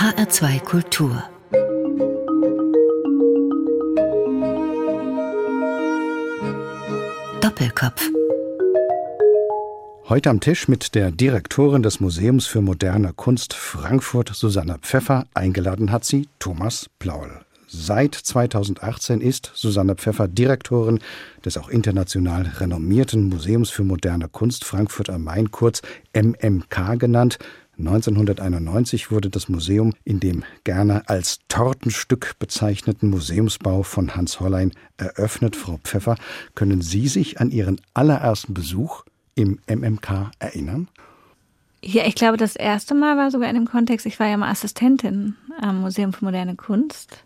HR2 Kultur Doppelkopf Heute am Tisch mit der Direktorin des Museums für moderne Kunst Frankfurt, Susanne Pfeffer. Eingeladen hat sie Thomas Plaul. Seit 2018 ist Susanne Pfeffer Direktorin des auch international renommierten Museums für moderne Kunst Frankfurt am Main, kurz MMK genannt. 1991 wurde das Museum in dem gerne als Tortenstück bezeichneten Museumsbau von Hans Hollein eröffnet. Frau Pfeffer, können Sie sich an Ihren allerersten Besuch im MMK erinnern? Ja, ich glaube, das erste Mal war sogar in dem Kontext, ich war ja mal Assistentin am Museum für moderne Kunst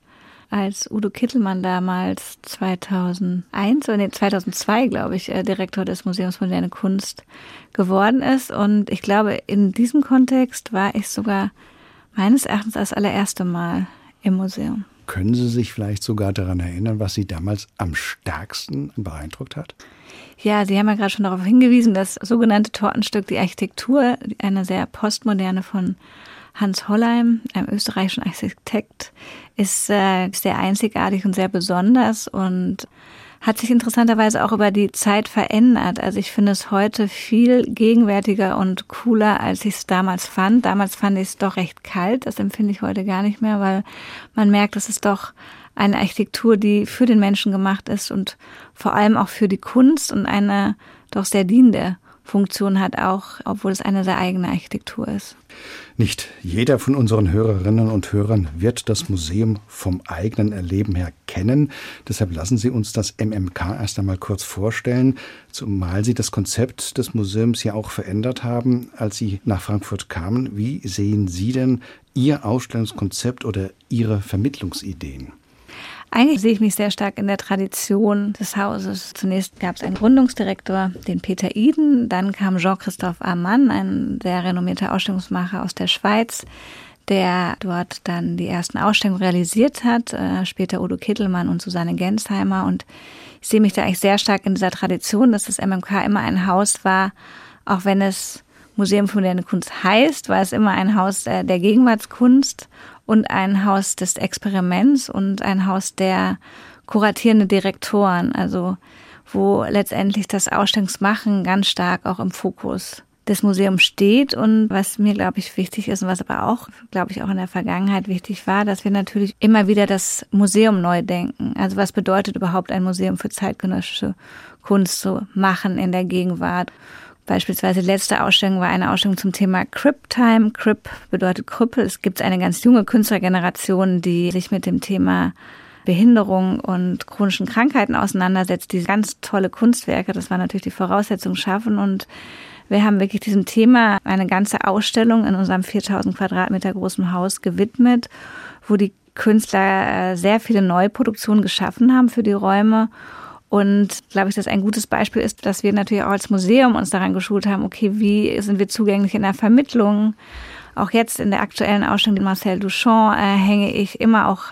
als Udo Kittelmann damals 2001 oder nee, 2002, glaube ich, äh, Direktor des Museums Moderne Kunst geworden ist. Und ich glaube, in diesem Kontext war ich sogar meines Erachtens das allererste Mal im Museum. Können Sie sich vielleicht sogar daran erinnern, was Sie damals am stärksten beeindruckt hat? Ja, Sie haben ja gerade schon darauf hingewiesen, das sogenannte Tortenstück, die Architektur, eine sehr postmoderne von Hans Hollheim, einem österreichischen Architekt, ist äh, sehr einzigartig und sehr besonders und hat sich interessanterweise auch über die Zeit verändert. Also ich finde es heute viel gegenwärtiger und cooler, als ich es damals fand. Damals fand ich es doch recht kalt. Das empfinde ich heute gar nicht mehr, weil man merkt, es ist doch eine Architektur, die für den Menschen gemacht ist und vor allem auch für die Kunst und eine doch sehr dienende Funktion hat, auch obwohl es eine sehr eigene Architektur ist. Nicht jeder von unseren Hörerinnen und Hörern wird das Museum vom eigenen Erleben her kennen. Deshalb lassen Sie uns das MMK erst einmal kurz vorstellen, zumal Sie das Konzept des Museums ja auch verändert haben, als Sie nach Frankfurt kamen. Wie sehen Sie denn Ihr Ausstellungskonzept oder Ihre Vermittlungsideen? Eigentlich sehe ich mich sehr stark in der Tradition des Hauses. Zunächst gab es einen Gründungsdirektor, den Peter Iden, dann kam Jean-Christophe Armann, ein sehr renommierter Ausstellungsmacher aus der Schweiz, der dort dann die ersten Ausstellungen realisiert hat, äh, später Udo Kittelmann und Susanne Gensheimer. Und ich sehe mich da eigentlich sehr stark in dieser Tradition, dass das MMK immer ein Haus war, auch wenn es Museum für moderne Kunst heißt, war es immer ein Haus der Gegenwartskunst und ein Haus des Experiments und ein Haus der kuratierenden Direktoren, also wo letztendlich das Ausstellungsmachen ganz stark auch im Fokus des Museums steht und was mir, glaube ich, wichtig ist und was aber auch, glaube ich, auch in der Vergangenheit wichtig war, dass wir natürlich immer wieder das Museum neu denken. Also was bedeutet überhaupt ein Museum für zeitgenössische Kunst zu machen in der Gegenwart? Beispielsweise letzte Ausstellung war eine Ausstellung zum Thema Crip Time. Crip bedeutet Krüppel. Es gibt eine ganz junge Künstlergeneration, die sich mit dem Thema Behinderung und chronischen Krankheiten auseinandersetzt, die ganz tolle Kunstwerke, das war natürlich die Voraussetzung, schaffen. Und wir haben wirklich diesem Thema eine ganze Ausstellung in unserem 4000 Quadratmeter großen Haus gewidmet, wo die Künstler äh, sehr viele Neuproduktionen geschaffen haben für die Räume und glaube ich, dass ein gutes Beispiel ist, dass wir natürlich auch als Museum uns daran geschult haben, okay, wie sind wir zugänglich in der Vermittlung? Auch jetzt in der aktuellen Ausstellung mit Marcel Duchamp äh, hänge ich immer auch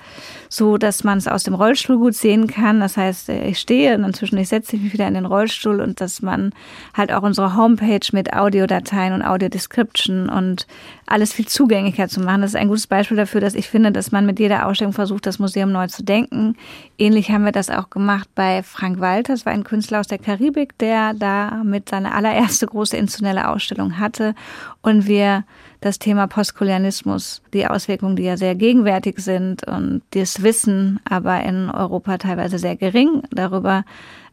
so, dass man es aus dem Rollstuhl gut sehen kann. Das heißt, äh, ich stehe und inzwischen ich setze mich wieder in den Rollstuhl und dass man halt auch unsere Homepage mit Audiodateien und Audiodescription und alles viel zugänglicher zu machen. Das ist ein gutes Beispiel dafür, dass ich finde, dass man mit jeder Ausstellung versucht, das Museum neu zu denken. Ähnlich haben wir das auch gemacht bei Frank Walter. Das war ein Künstler aus der Karibik, der da mit seine allererste große institutionelle Ausstellung hatte und wir das Thema Postkolonialismus, die Auswirkungen, die ja sehr gegenwärtig sind und das Wissen aber in Europa teilweise sehr gering darüber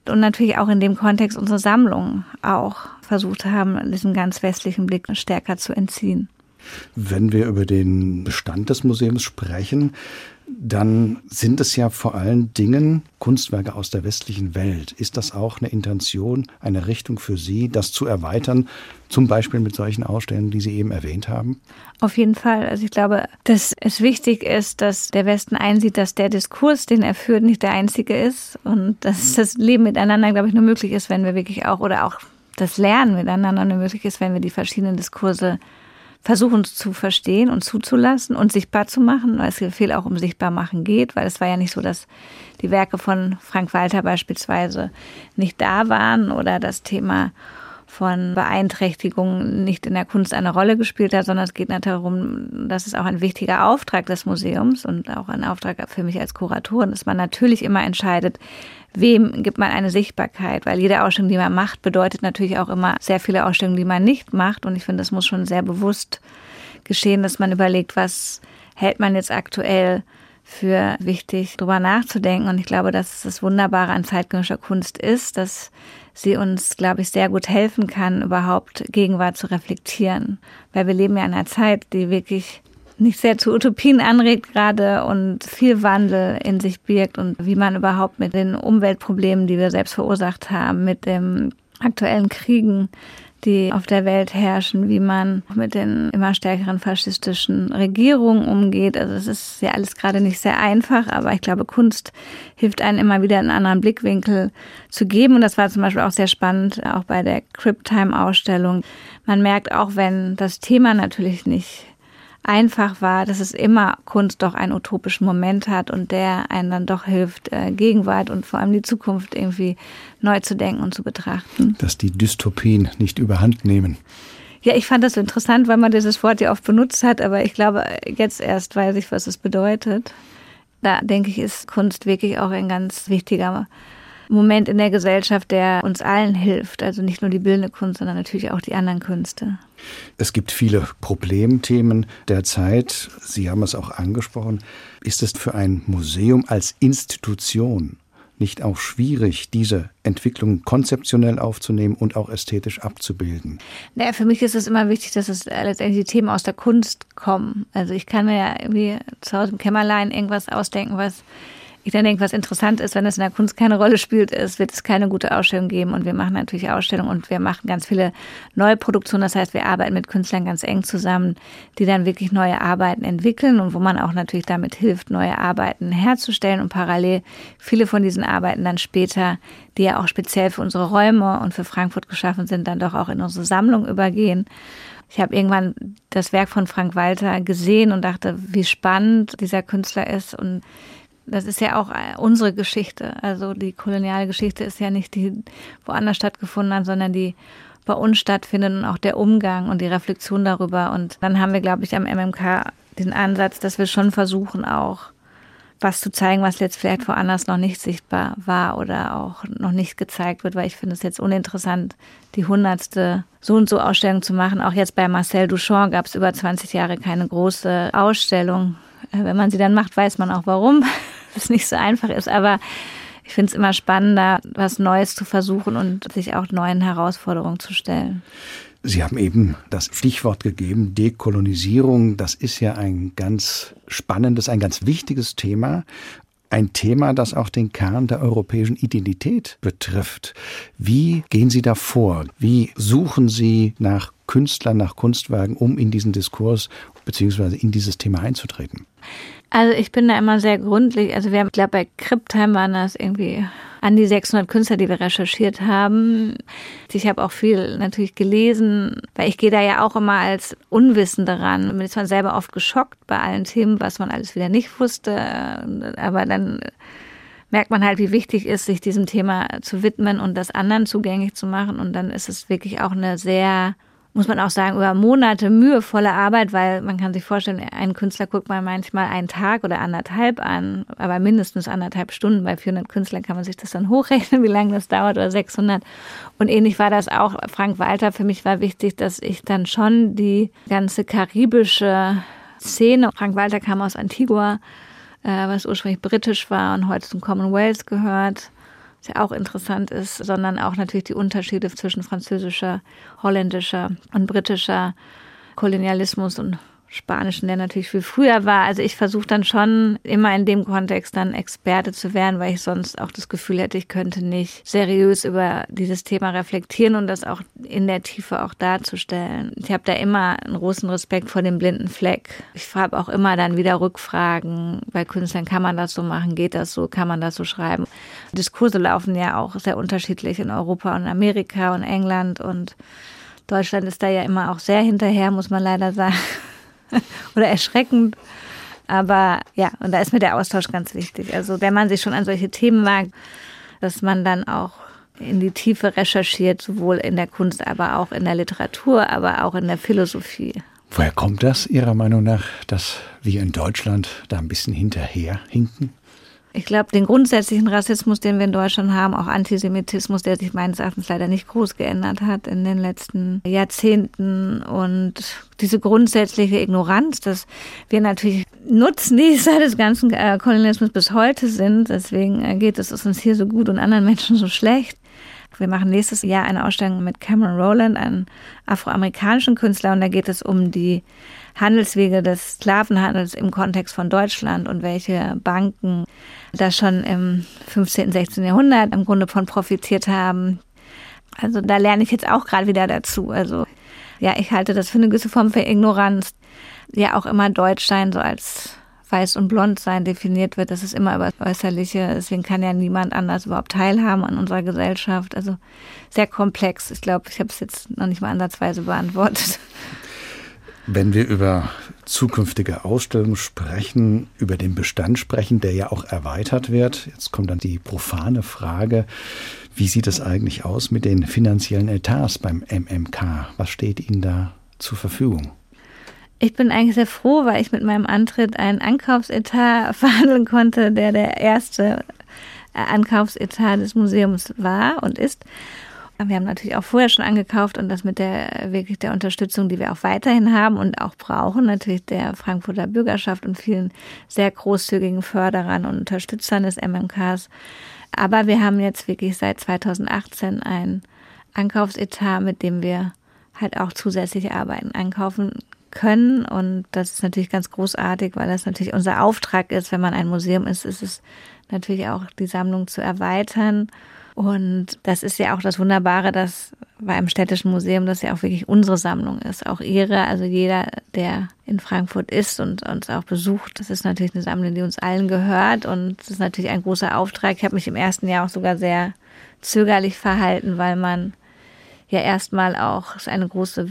und natürlich auch in dem Kontext unsere Sammlung auch versucht haben, diesem ganz westlichen Blick stärker zu entziehen. Wenn wir über den Bestand des Museums sprechen, dann sind es ja vor allen Dingen Kunstwerke aus der westlichen Welt. Ist das auch eine Intention, eine Richtung für Sie, das zu erweitern, zum Beispiel mit solchen Ausstellungen, die Sie eben erwähnt haben? Auf jeden Fall. Also ich glaube, dass es wichtig ist, dass der Westen einsieht, dass der Diskurs, den er führt, nicht der einzige ist und dass das Leben miteinander, glaube ich, nur möglich ist, wenn wir wirklich auch oder auch das Lernen miteinander nur möglich ist, wenn wir die verschiedenen Diskurse versuchen zu verstehen und zuzulassen und sichtbar zu machen, weil es viel auch um Sichtbarmachen geht, weil es war ja nicht so, dass die Werke von Frank Walter beispielsweise nicht da waren oder das Thema von Beeinträchtigungen nicht in der Kunst eine Rolle gespielt hat, sondern es geht darum, dass es auch ein wichtiger Auftrag des Museums und auch ein Auftrag für mich als Kuratorin, dass man natürlich immer entscheidet, wem gibt man eine Sichtbarkeit, weil jede Ausstellung, die man macht, bedeutet natürlich auch immer sehr viele Ausstellungen, die man nicht macht. Und ich finde, das muss schon sehr bewusst geschehen, dass man überlegt, was hält man jetzt aktuell für wichtig, darüber nachzudenken. Und ich glaube, dass das Wunderbare an zeitgenössischer Kunst ist, dass sie uns, glaube ich, sehr gut helfen kann, überhaupt Gegenwart zu reflektieren. Weil wir leben ja in einer Zeit, die wirklich nicht sehr zu Utopien anregt gerade und viel Wandel in sich birgt und wie man überhaupt mit den Umweltproblemen, die wir selbst verursacht haben, mit dem aktuellen Kriegen, die auf der Welt herrschen, wie man mit den immer stärkeren faschistischen Regierungen umgeht. Also es ist ja alles gerade nicht sehr einfach, aber ich glaube, Kunst hilft einem immer wieder einen anderen Blickwinkel zu geben. Und das war zum Beispiel auch sehr spannend, auch bei der Cryptime-Ausstellung. Man merkt auch, wenn das Thema natürlich nicht einfach war, dass es immer Kunst doch einen utopischen Moment hat und der einen dann doch hilft, äh, Gegenwart und vor allem die Zukunft irgendwie neu zu denken und zu betrachten. Dass die Dystopien nicht überhand nehmen. Ja, ich fand das so interessant, weil man dieses Wort ja oft benutzt hat, aber ich glaube, jetzt erst weiß ich, was es bedeutet. Da denke ich, ist Kunst wirklich auch ein ganz wichtiger Moment in der Gesellschaft, der uns allen hilft. Also nicht nur die bildende Kunst, sondern natürlich auch die anderen Künste. Es gibt viele Problemthemen der Zeit. Sie haben es auch angesprochen. Ist es für ein Museum als Institution nicht auch schwierig, diese Entwicklung konzeptionell aufzunehmen und auch ästhetisch abzubilden? Naja, für mich ist es immer wichtig, dass es letztendlich die Themen aus der Kunst kommen. Also ich kann mir ja irgendwie zu Hause im Kämmerlein irgendwas ausdenken, was ich dann denke, was interessant ist, wenn es in der Kunst keine Rolle spielt, ist, wird es keine gute Ausstellung geben. Und wir machen natürlich Ausstellungen und wir machen ganz viele neue Produktionen. Das heißt, wir arbeiten mit Künstlern ganz eng zusammen, die dann wirklich neue Arbeiten entwickeln und wo man auch natürlich damit hilft, neue Arbeiten herzustellen und parallel viele von diesen Arbeiten dann später, die ja auch speziell für unsere Räume und für Frankfurt geschaffen sind, dann doch auch in unsere Sammlung übergehen. Ich habe irgendwann das Werk von Frank Walter gesehen und dachte, wie spannend dieser Künstler ist und das ist ja auch äh, unsere Geschichte. Also die koloniale Geschichte ist ja nicht die woanders stattgefunden hat, sondern die bei uns stattfindet und auch der Umgang und die Reflexion darüber. Und dann haben wir, glaube ich, am MMK den Ansatz, dass wir schon versuchen, auch was zu zeigen, was jetzt vielleicht woanders noch nicht sichtbar war oder auch noch nicht gezeigt wird, weil ich finde es jetzt uninteressant, die hundertste so und so Ausstellung zu machen. Auch jetzt bei Marcel Duchamp gab es über 20 Jahre keine große Ausstellung. Äh, wenn man sie dann macht, weiß man auch warum es nicht so einfach ist. Aber ich finde es immer spannender, was Neues zu versuchen und sich auch neuen Herausforderungen zu stellen. Sie haben eben das Stichwort gegeben, Dekolonisierung. Das ist ja ein ganz spannendes, ein ganz wichtiges Thema. Ein Thema, das auch den Kern der europäischen Identität betrifft. Wie gehen Sie da vor? Wie suchen Sie nach Künstlern, nach Kunstwerken, um in diesen Diskurs bzw. in dieses Thema einzutreten? Also ich bin da immer sehr gründlich. Also wir haben, ich glaube, bei Cryptime waren das irgendwie an die 600 Künstler, die wir recherchiert haben. Ich habe auch viel natürlich gelesen, weil ich gehe da ja auch immer als Unwissende ran. Bin zwar selber oft geschockt bei allen Themen, was man alles wieder nicht wusste, aber dann merkt man halt, wie wichtig ist, sich diesem Thema zu widmen und das anderen zugänglich zu machen. Und dann ist es wirklich auch eine sehr muss man auch sagen, über Monate mühevolle Arbeit, weil man kann sich vorstellen, einen Künstler guckt man manchmal einen Tag oder anderthalb an, aber mindestens anderthalb Stunden. Bei 400 Künstlern kann man sich das dann hochrechnen, wie lange das dauert oder 600. Und ähnlich war das auch Frank Walter. Für mich war wichtig, dass ich dann schon die ganze karibische Szene, Frank Walter kam aus Antigua, äh, was ursprünglich britisch war und heute zum Commonwealth gehört, was ja auch interessant ist, sondern auch natürlich die Unterschiede zwischen französischer, holländischer und britischer Kolonialismus und Spanischen, der natürlich viel früher war. Also ich versuche dann schon immer in dem Kontext dann Experte zu werden, weil ich sonst auch das Gefühl hätte, ich könnte nicht seriös über dieses Thema reflektieren und das auch in der Tiefe auch darzustellen. Ich habe da immer einen großen Respekt vor dem blinden Fleck. Ich habe auch immer dann wieder Rückfragen. Bei Künstlern kann man das so machen, geht das so, kann man das so schreiben. Diskurse laufen ja auch sehr unterschiedlich in Europa und Amerika und England und Deutschland ist da ja immer auch sehr hinterher, muss man leider sagen. oder erschreckend. Aber ja, und da ist mir der Austausch ganz wichtig. Also wenn man sich schon an solche Themen wagt, dass man dann auch in die Tiefe recherchiert, sowohl in der Kunst, aber auch in der Literatur, aber auch in der Philosophie. Woher kommt das Ihrer Meinung nach, dass wir in Deutschland da ein bisschen hinterher hinken? Ich glaube, den grundsätzlichen Rassismus, den wir in Deutschland haben, auch Antisemitismus, der sich meines Erachtens leider nicht groß geändert hat in den letzten Jahrzehnten und diese grundsätzliche Ignoranz, dass wir natürlich Nutznießer des ganzen äh, Kolonialismus bis heute sind. Deswegen äh, geht es uns hier so gut und anderen Menschen so schlecht. Wir machen nächstes Jahr eine Ausstellung mit Cameron Rowland, einem afroamerikanischen Künstler, und da geht es um die Handelswege des Sklavenhandels im Kontext von Deutschland und welche Banken da schon im 15., 16. Jahrhundert im Grunde von profitiert haben. Also da lerne ich jetzt auch gerade wieder dazu. Also ja, ich halte das für eine gewisse Form für Ignoranz. Ja, auch immer Deutschsein so als weiß und blond sein definiert wird. Das ist immer über das Äußerliche. Deswegen kann ja niemand anders überhaupt teilhaben an unserer Gesellschaft. Also sehr komplex. Ich glaube, ich habe es jetzt noch nicht mal ansatzweise beantwortet. Wenn wir über zukünftige Ausstellungen sprechen, über den Bestand sprechen, der ja auch erweitert wird, jetzt kommt dann die profane Frage, wie sieht es eigentlich aus mit den finanziellen Etats beim MMK? Was steht Ihnen da zur Verfügung? Ich bin eigentlich sehr froh, weil ich mit meinem Antritt einen Ankaufsetat verhandeln konnte, der der erste Ankaufsetat des Museums war und ist. Wir haben natürlich auch vorher schon angekauft und das mit der wirklich der Unterstützung, die wir auch weiterhin haben und auch brauchen, natürlich der Frankfurter Bürgerschaft und vielen sehr großzügigen Förderern und Unterstützern des MMKs. Aber wir haben jetzt wirklich seit 2018 ein Ankaufsetat, mit dem wir halt auch zusätzliche Arbeiten einkaufen können. Und das ist natürlich ganz großartig, weil das natürlich unser Auftrag ist, wenn man ein Museum ist, ist es natürlich auch die Sammlung zu erweitern und das ist ja auch das Wunderbare, dass bei einem städtischen Museum das ja auch wirklich unsere Sammlung ist. Auch ihre, also jeder, der in Frankfurt ist und uns auch besucht, das ist natürlich eine Sammlung, die uns allen gehört. Und es ist natürlich ein großer Auftrag. Ich habe mich im ersten Jahr auch sogar sehr zögerlich verhalten, weil man ja erstmal auch eine große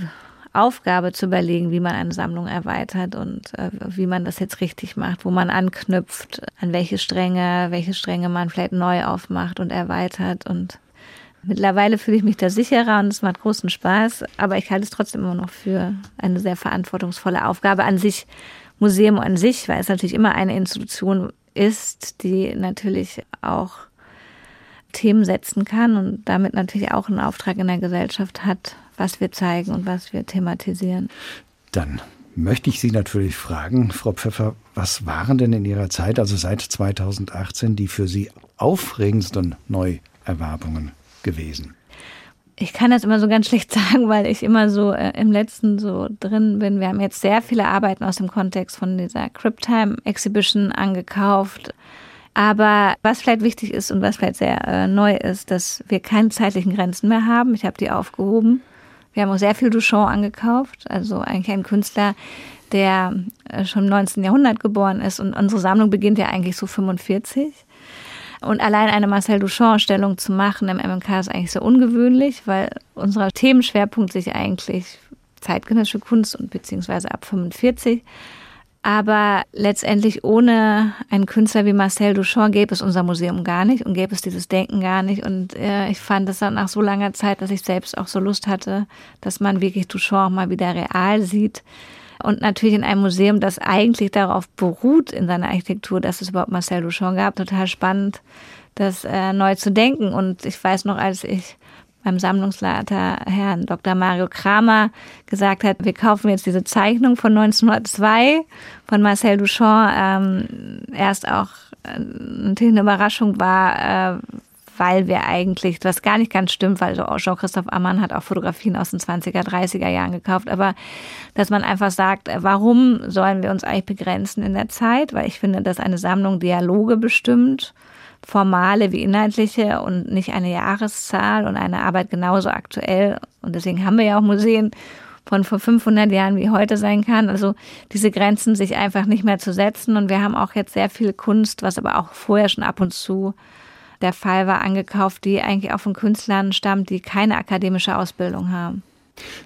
Aufgabe zu überlegen, wie man eine Sammlung erweitert und äh, wie man das jetzt richtig macht, wo man anknüpft, an welche Stränge, welche Stränge man vielleicht neu aufmacht und erweitert. Und Mittlerweile fühle ich mich da sicherer und es macht großen Spaß, aber ich halte es trotzdem immer noch für eine sehr verantwortungsvolle Aufgabe an sich, Museum an sich, weil es natürlich immer eine Institution ist, die natürlich auch Themen setzen kann und damit natürlich auch einen Auftrag in der Gesellschaft hat, was wir zeigen und was wir thematisieren. Dann möchte ich Sie natürlich fragen, Frau Pfeffer, was waren denn in Ihrer Zeit, also seit 2018, die für Sie aufregendsten Neuerwerbungen gewesen? Ich kann das immer so ganz schlecht sagen, weil ich immer so äh, im letzten so drin bin. Wir haben jetzt sehr viele Arbeiten aus dem Kontext von dieser Cryptime Exhibition angekauft. Aber was vielleicht wichtig ist und was vielleicht sehr äh, neu ist, dass wir keine zeitlichen Grenzen mehr haben. Ich habe die aufgehoben. Wir haben auch sehr viel Duchamp angekauft, also eigentlich ein Künstler, der äh, schon im 19. Jahrhundert geboren ist und unsere Sammlung beginnt ja eigentlich so 45. Und allein eine Marcel Duchamp-Stellung zu machen im MMK ist eigentlich so ungewöhnlich, weil unser Themenschwerpunkt sich eigentlich zeitgenössische Kunst und beziehungsweise ab 45 aber letztendlich ohne einen Künstler wie Marcel Duchamp gäbe es unser Museum gar nicht und gäbe es dieses Denken gar nicht. Und äh, ich fand es dann nach so langer Zeit, dass ich selbst auch so Lust hatte, dass man wirklich Duchamp mal wieder real sieht. Und natürlich in einem Museum, das eigentlich darauf beruht in seiner Architektur, dass es überhaupt Marcel Duchamp gab. Total spannend, das äh, neu zu denken. Und ich weiß noch, als ich beim Sammlungsleiter Herrn Dr. Mario Kramer gesagt hat, wir kaufen jetzt diese Zeichnung von 1902 von Marcel Duchamp. Ähm, erst auch äh, natürlich eine Überraschung war, äh, weil wir eigentlich, was gar nicht ganz stimmt, weil Jean-Christoph Ammann hat auch Fotografien aus den 20er, 30er Jahren gekauft, aber dass man einfach sagt, äh, warum sollen wir uns eigentlich begrenzen in der Zeit? Weil ich finde, dass eine Sammlung Dialoge bestimmt formale wie inhaltliche und nicht eine Jahreszahl und eine Arbeit genauso aktuell. Und deswegen haben wir ja auch Museen von vor 500 Jahren wie heute sein kann. Also diese Grenzen sich einfach nicht mehr zu setzen. Und wir haben auch jetzt sehr viel Kunst, was aber auch vorher schon ab und zu der Fall war, angekauft, die eigentlich auch von Künstlern stammt, die keine akademische Ausbildung haben.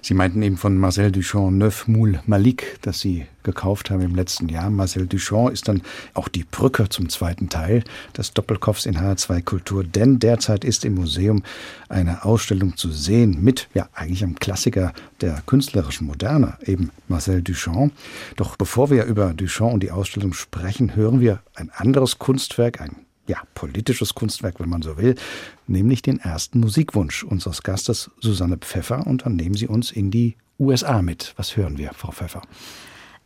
Sie meinten eben von Marcel Duchamp Neuf Moule Malik, das Sie gekauft haben im letzten Jahr. Marcel Duchamp ist dann auch die Brücke zum zweiten Teil des Doppelkopfs in H2 Kultur, denn derzeit ist im Museum eine Ausstellung zu sehen mit, ja, eigentlich einem Klassiker der künstlerischen Moderne, eben Marcel Duchamp. Doch bevor wir über Duchamp und die Ausstellung sprechen, hören wir ein anderes Kunstwerk, ein ja, politisches Kunstwerk, wenn man so will, nämlich den ersten Musikwunsch unseres Gastes Susanne Pfeffer und dann nehmen Sie uns in die USA mit. Was hören wir, Frau Pfeffer?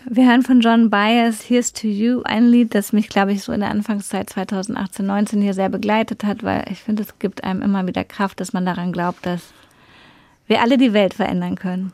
Wir hören von John Byers Here's to You, ein Lied, das mich, glaube ich, so in der Anfangszeit 2018, 19 hier sehr begleitet hat, weil ich finde, es gibt einem immer wieder Kraft, dass man daran glaubt, dass wir alle die Welt verändern können.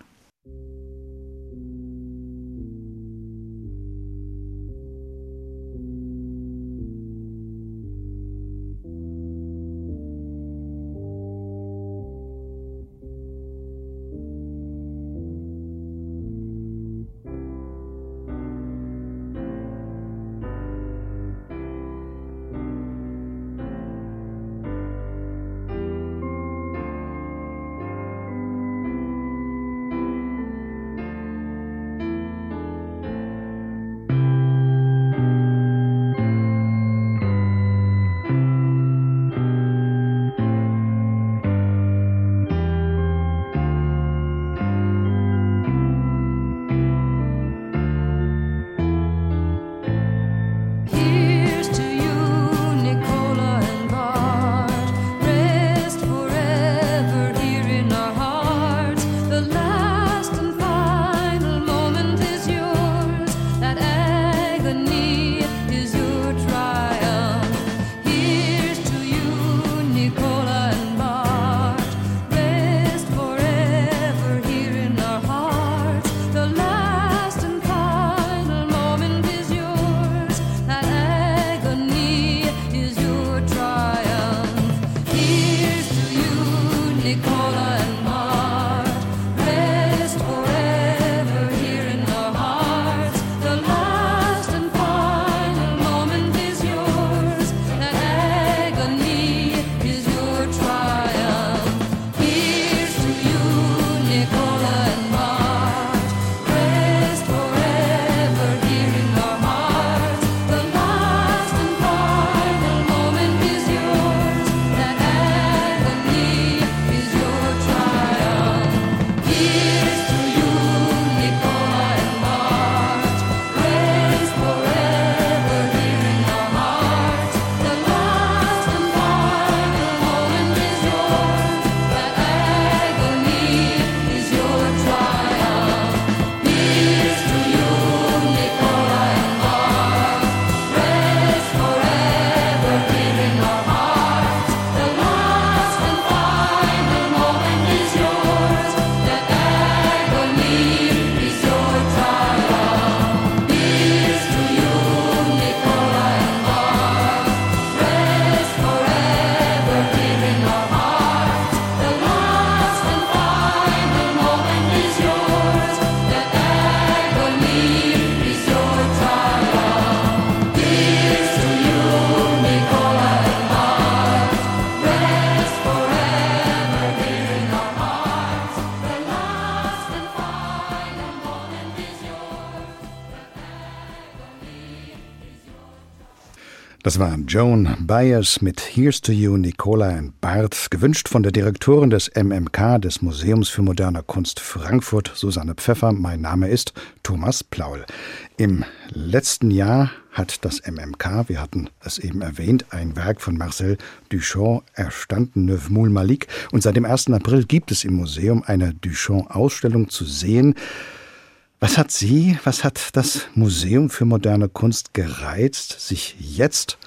Das war Joan Byers mit Here's to You, Nicola and Bart, gewünscht von der Direktorin des MMK, des Museums für moderne Kunst Frankfurt, Susanne Pfeffer. Mein Name ist Thomas Plaul. Im letzten Jahr hat das MMK, wir hatten es eben erwähnt, ein Werk von Marcel Duchamp erstanden, Neuf Moule Malik. Und seit dem 1. April gibt es im Museum eine Duchamp-Ausstellung zu sehen. Was hat Sie, was hat das Museum für moderne Kunst gereizt, sich jetzt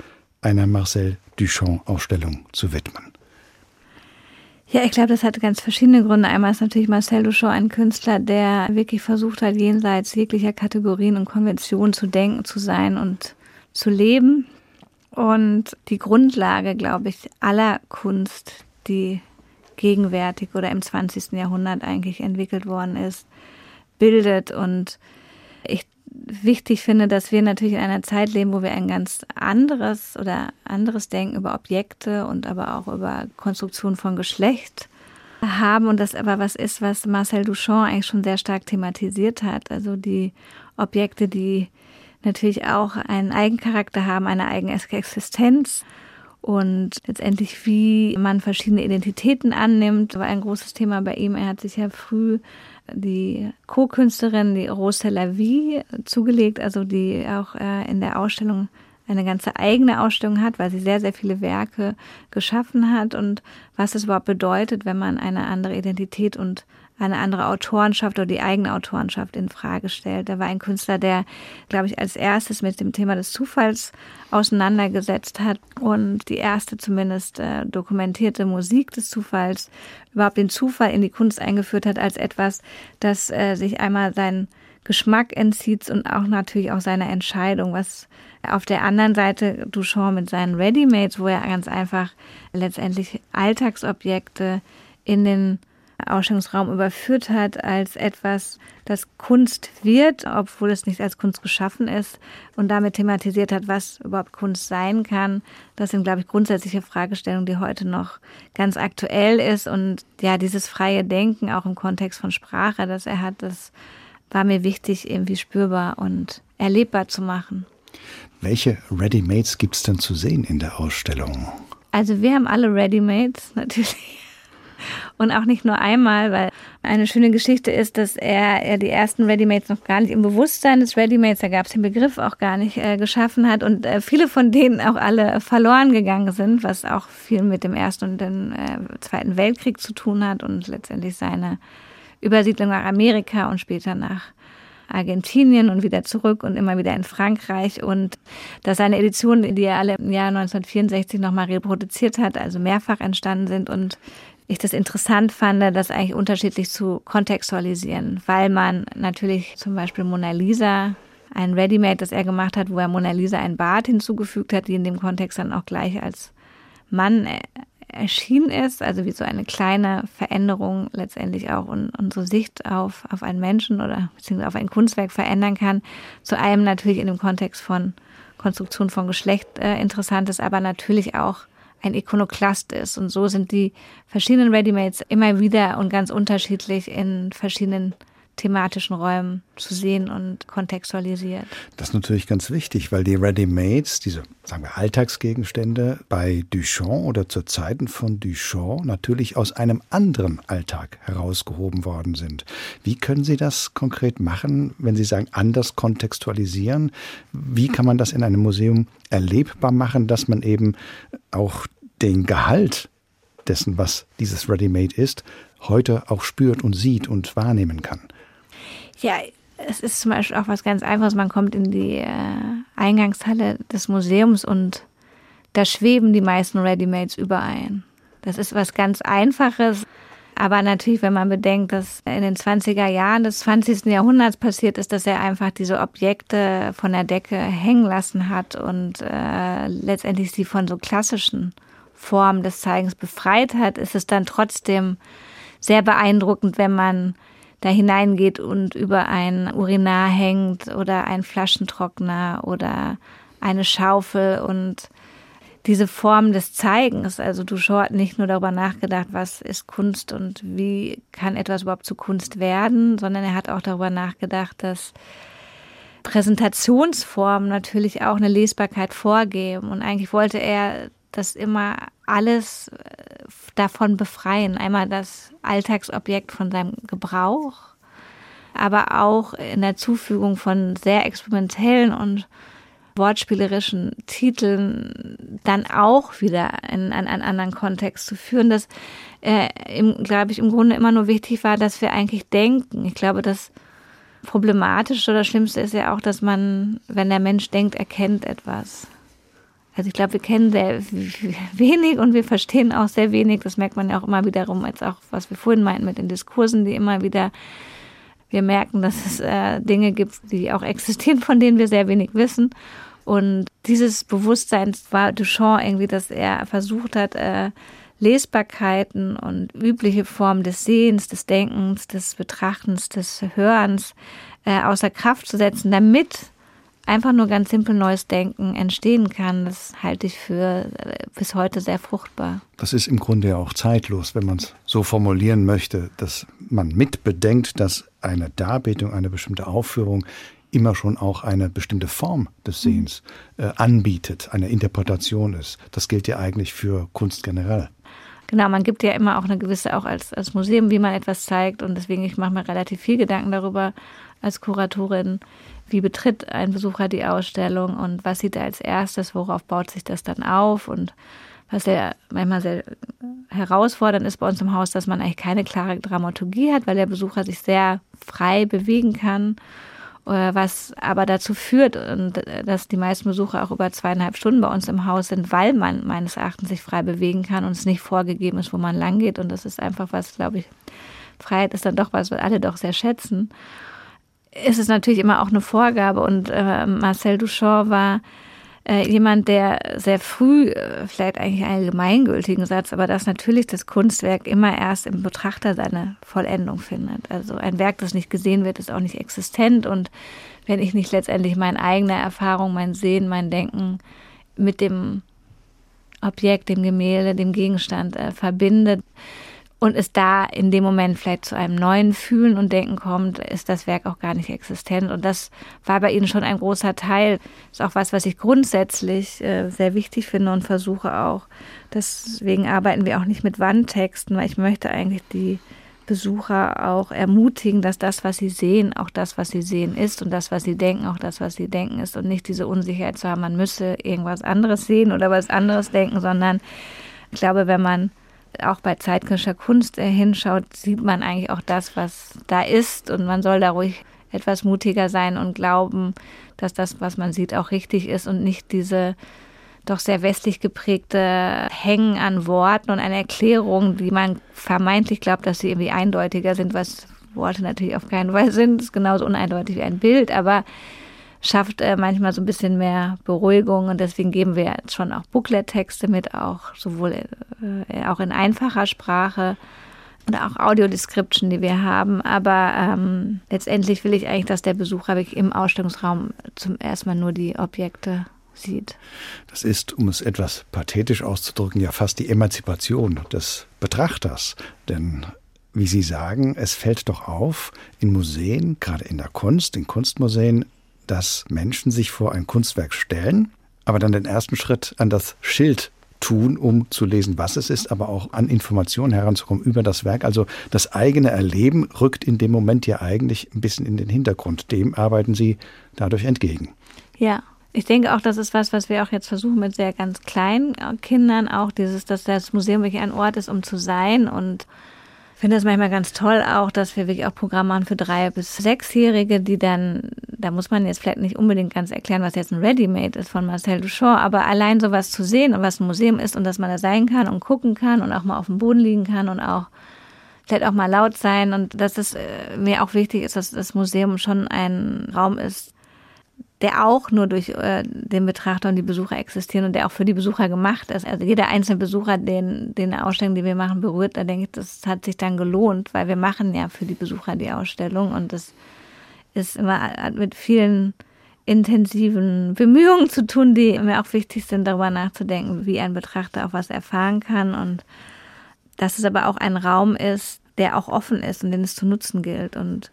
einer Marcel Duchamp-Ausstellung zu widmen? Ja, ich glaube, das hat ganz verschiedene Gründe. Einmal ist natürlich Marcel Duchamp ein Künstler, der wirklich versucht hat, jenseits jeglicher Kategorien und Konventionen zu denken, zu sein und zu leben. Und die Grundlage, glaube ich, aller Kunst, die gegenwärtig oder im 20. Jahrhundert eigentlich entwickelt worden ist, bildet. Und ich wichtig finde, dass wir natürlich in einer Zeit leben, wo wir ein ganz anderes oder anderes Denken über Objekte und aber auch über Konstruktion von Geschlecht haben und das aber was ist, was Marcel Duchamp eigentlich schon sehr stark thematisiert hat. Also die Objekte, die natürlich auch einen Eigencharakter haben, eine eigene Existenz und letztendlich, wie man verschiedene Identitäten annimmt, war ein großes Thema bei ihm. Er hat sich ja früh die Co-Künstlerin, die Rose Lavie, zugelegt, also die auch äh, in der Ausstellung eine ganze eigene Ausstellung hat, weil sie sehr, sehr viele Werke geschaffen hat und was es überhaupt bedeutet, wenn man eine andere Identität und eine andere Autorenschaft oder die eigene Autorenschaft in Frage stellt. Er war ein Künstler, der, glaube ich, als erstes mit dem Thema des Zufalls auseinandergesetzt hat und die erste zumindest äh, dokumentierte Musik des Zufalls überhaupt den Zufall in die Kunst eingeführt hat als etwas, das äh, sich einmal seinen Geschmack entzieht und auch natürlich auch seine Entscheidung, was auf der anderen Seite Duchamp mit seinen Readymates, wo er ganz einfach letztendlich Alltagsobjekte in den Ausstellungsraum überführt hat als etwas, das Kunst wird, obwohl es nicht als Kunst geschaffen ist und damit thematisiert hat, was überhaupt Kunst sein kann. Das sind, glaube ich, grundsätzliche Fragestellungen, die heute noch ganz aktuell ist und ja, dieses freie Denken auch im Kontext von Sprache, das er hat, das war mir wichtig, irgendwie spürbar und erlebbar zu machen. Welche Readymates gibt es denn zu sehen in der Ausstellung? Also wir haben alle Readymates natürlich. Und auch nicht nur einmal, weil eine schöne Geschichte ist, dass er, er die ersten Readymates noch gar nicht im Bewusstsein des Readymates, da gab es den Begriff auch gar nicht, äh, geschaffen hat. Und äh, viele von denen auch alle verloren gegangen sind, was auch viel mit dem Ersten und dem äh, Zweiten Weltkrieg zu tun hat und letztendlich seine Übersiedlung nach Amerika und später nach Argentinien und wieder zurück und immer wieder in Frankreich. Und dass seine Editionen, die er alle im Jahr 1964 nochmal reproduziert hat, also mehrfach entstanden sind und ich das interessant fand, das eigentlich unterschiedlich zu kontextualisieren, weil man natürlich zum Beispiel Mona Lisa, ein Ready-Made, das er gemacht hat, wo er Mona Lisa ein Bart hinzugefügt hat, die in dem Kontext dann auch gleich als Mann erschienen ist, also wie so eine kleine Veränderung letztendlich auch unsere Sicht auf, auf einen Menschen oder beziehungsweise auf ein Kunstwerk verändern kann. Zu einem natürlich in dem Kontext von Konstruktion von Geschlecht äh, interessant ist, aber natürlich auch ein Ikonoklast ist. Und so sind die verschiedenen Readymates immer wieder und ganz unterschiedlich in verschiedenen thematischen Räumen zu sehen und kontextualisiert. Das ist natürlich ganz wichtig, weil die Ready-Mates, diese, sagen wir, Alltagsgegenstände bei Duchamp oder zu Zeiten von Duchamp natürlich aus einem anderen Alltag herausgehoben worden sind. Wie können Sie das konkret machen, wenn Sie sagen, anders kontextualisieren? Wie kann man das in einem Museum erlebbar machen, dass man eben auch den Gehalt dessen, was dieses Ready-Made ist, heute auch spürt und sieht und wahrnehmen kann? Ja, es ist zum Beispiel auch was ganz Einfaches. Man kommt in die äh, Eingangshalle des Museums und da schweben die meisten Readymates überein. Das ist was ganz Einfaches. Aber natürlich, wenn man bedenkt, dass in den 20er Jahren des 20. Jahrhunderts passiert ist, dass er einfach diese Objekte von der Decke hängen lassen hat und äh, letztendlich sie von so klassischen Formen des Zeigens befreit hat, ist es dann trotzdem sehr beeindruckend, wenn man da hineingeht und über ein Urinar hängt oder ein Flaschentrockner oder eine Schaufel und diese Form des Zeigens. Also Duchamp hat nicht nur darüber nachgedacht, was ist Kunst und wie kann etwas überhaupt zu Kunst werden, sondern er hat auch darüber nachgedacht, dass Präsentationsformen natürlich auch eine Lesbarkeit vorgeben. Und eigentlich wollte er das immer alles äh, davon befreien. Einmal das Alltagsobjekt von seinem Gebrauch, aber auch in der Zufügung von sehr experimentellen und wortspielerischen Titeln dann auch wieder in, in einen anderen Kontext zu führen, dass, äh, glaube ich, im Grunde immer nur wichtig war, dass wir eigentlich denken. Ich glaube, das Problematische oder Schlimmste ist ja auch, dass man, wenn der Mensch denkt, erkennt etwas. Also ich glaube, wir kennen sehr wenig und wir verstehen auch sehr wenig. Das merkt man ja auch immer wiederum, als auch, was wir vorhin meinten mit den Diskursen, die immer wieder, wir merken, dass es äh, Dinge gibt, die auch existieren, von denen wir sehr wenig wissen. Und dieses Bewusstsein war Duchamp irgendwie, dass er versucht hat, äh, Lesbarkeiten und übliche Formen des Sehens, des Denkens, des Betrachtens, des Hörens äh, außer Kraft zu setzen, damit einfach nur ganz simpel neues Denken entstehen kann, das halte ich für äh, bis heute sehr fruchtbar. Das ist im Grunde ja auch zeitlos, wenn man es so formulieren möchte, dass man mitbedenkt, dass eine Darbietung, eine bestimmte Aufführung immer schon auch eine bestimmte Form des Sehens äh, anbietet, eine Interpretation ist. Das gilt ja eigentlich für Kunst generell. Genau, man gibt ja immer auch eine gewisse, auch als, als Museum, wie man etwas zeigt. Und deswegen, ich mache mir relativ viel Gedanken darüber als Kuratorin, wie betritt ein Besucher die Ausstellung und was sieht er als erstes, worauf baut sich das dann auf und was ja manchmal sehr herausfordernd ist bei uns im Haus, dass man eigentlich keine klare Dramaturgie hat, weil der Besucher sich sehr frei bewegen kann äh, was aber dazu führt, dass die meisten Besucher auch über zweieinhalb Stunden bei uns im Haus sind, weil man meines Erachtens sich frei bewegen kann und es nicht vorgegeben ist, wo man lang geht. Und das ist einfach was, glaube ich, Freiheit ist dann doch was, was alle doch sehr schätzen. Ist es natürlich immer auch eine Vorgabe und äh, Marcel Duchamp war äh, jemand, der sehr früh, äh, vielleicht eigentlich einen allgemeingültigen Satz, aber dass natürlich das Kunstwerk immer erst im Betrachter seine Vollendung findet. Also ein Werk, das nicht gesehen wird, ist auch nicht existent und wenn ich nicht letztendlich meine eigene Erfahrung, mein Sehen, mein Denken mit dem Objekt, dem Gemälde, dem Gegenstand äh, verbinde, und es da in dem Moment vielleicht zu einem neuen Fühlen und Denken kommt, ist das Werk auch gar nicht existent. Und das war bei Ihnen schon ein großer Teil. Ist auch was, was ich grundsätzlich äh, sehr wichtig finde und versuche auch. Deswegen arbeiten wir auch nicht mit Wandtexten, weil ich möchte eigentlich die Besucher auch ermutigen, dass das, was sie sehen, auch das, was sie sehen ist und das, was sie denken, auch das, was sie denken ist und nicht diese Unsicherheit zu haben, man müsse irgendwas anderes sehen oder was anderes denken, sondern ich glaube, wenn man auch bei zeitgenössischer Kunst äh, hinschaut, sieht man eigentlich auch das, was da ist. Und man soll da ruhig etwas mutiger sein und glauben, dass das, was man sieht, auch richtig ist und nicht diese doch sehr westlich geprägte Hängen an Worten und eine Erklärung, die man vermeintlich glaubt, dass sie irgendwie eindeutiger sind, was Worte natürlich auf keinen Fall sind. Das ist genauso uneindeutig wie ein Bild, aber schafft äh, manchmal so ein bisschen mehr Beruhigung und deswegen geben wir jetzt schon auch Booklet-Texte mit, auch sowohl äh, auch in einfacher Sprache oder auch Audiodescription, die wir haben. Aber ähm, letztendlich will ich eigentlich, dass der Besucher wirklich im Ausstellungsraum zum ersten Mal nur die Objekte sieht. Das ist, um es etwas pathetisch auszudrücken, ja fast die Emanzipation des Betrachters. Denn wie Sie sagen, es fällt doch auf, in Museen, gerade in der Kunst, in Kunstmuseen, dass Menschen sich vor ein Kunstwerk stellen, aber dann den ersten Schritt an das Schild tun, um zu lesen, was es ist, aber auch an Informationen heranzukommen über das Werk. Also das eigene Erleben rückt in dem Moment ja eigentlich ein bisschen in den Hintergrund. Dem arbeiten Sie dadurch entgegen. Ja, ich denke auch, das ist was, was wir auch jetzt versuchen mit sehr ganz kleinen Kindern, auch dieses, dass das Museum wirklich ein Ort ist, um zu sein und ich finde das manchmal ganz toll auch, dass wir wirklich auch Programme machen für drei- bis sechsjährige, die dann, da muss man jetzt vielleicht nicht unbedingt ganz erklären, was jetzt ein Ready-Made ist von Marcel Duchamp, aber allein sowas zu sehen und was ein Museum ist und dass man da sein kann und gucken kann und auch mal auf dem Boden liegen kann und auch vielleicht auch mal laut sein und dass es äh, mir auch wichtig ist, dass das Museum schon ein Raum ist, der auch nur durch äh, den Betrachter und die Besucher existieren und der auch für die Besucher gemacht ist. Also jeder einzelne Besucher, den, den Ausstellung, die wir machen, berührt, da denke ich, das hat sich dann gelohnt, weil wir machen ja für die Besucher die Ausstellung und das ist immer mit vielen intensiven Bemühungen zu tun, die mir auch wichtig sind, darüber nachzudenken, wie ein Betrachter auch was erfahren kann und dass es aber auch ein Raum ist, der auch offen ist und den es zu nutzen gilt und